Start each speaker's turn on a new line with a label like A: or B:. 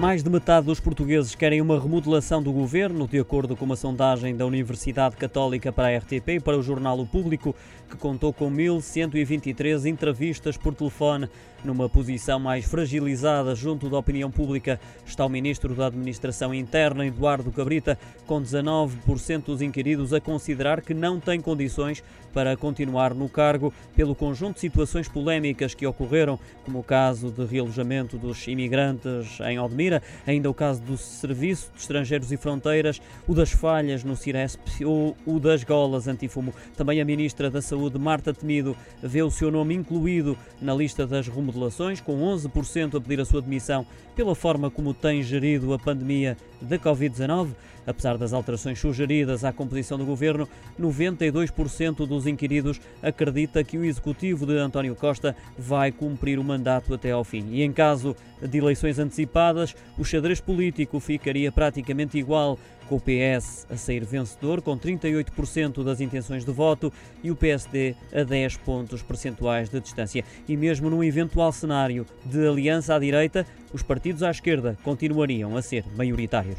A: Mais de metade dos portugueses querem uma remodelação do governo, de acordo com uma sondagem da Universidade Católica para a RTP e para o jornal O Público, que contou com 1.123 entrevistas por telefone. Numa posição mais fragilizada junto da opinião pública está o ministro da Administração Interna, Eduardo Cabrita, com 19% dos inquiridos a considerar que não tem condições para continuar no cargo pelo conjunto de situações polémicas que ocorreram, como o caso de realojamento dos imigrantes em Odmira, ainda o caso do Serviço de Estrangeiros e Fronteiras, o das falhas no Ciresp ou o das golas antifumo. Também a ministra da Saúde, Marta Temido, vê o seu nome incluído na lista das remodelações, com 11% a pedir a sua demissão pela forma como tem gerido a pandemia da Covid-19. Apesar das alterações sugeridas à composição do governo, 92% dos inquiridos acredita que o executivo de António Costa vai cumprir o mandato até ao fim. E em caso de eleições antecipadas, o xadrez político ficaria praticamente igual, com o PS a sair vencedor com 38% das intenções de voto e o PSD a 10 pontos percentuais de distância. E mesmo num eventual cenário de aliança à direita, os partidos à esquerda continuariam a ser maioritários.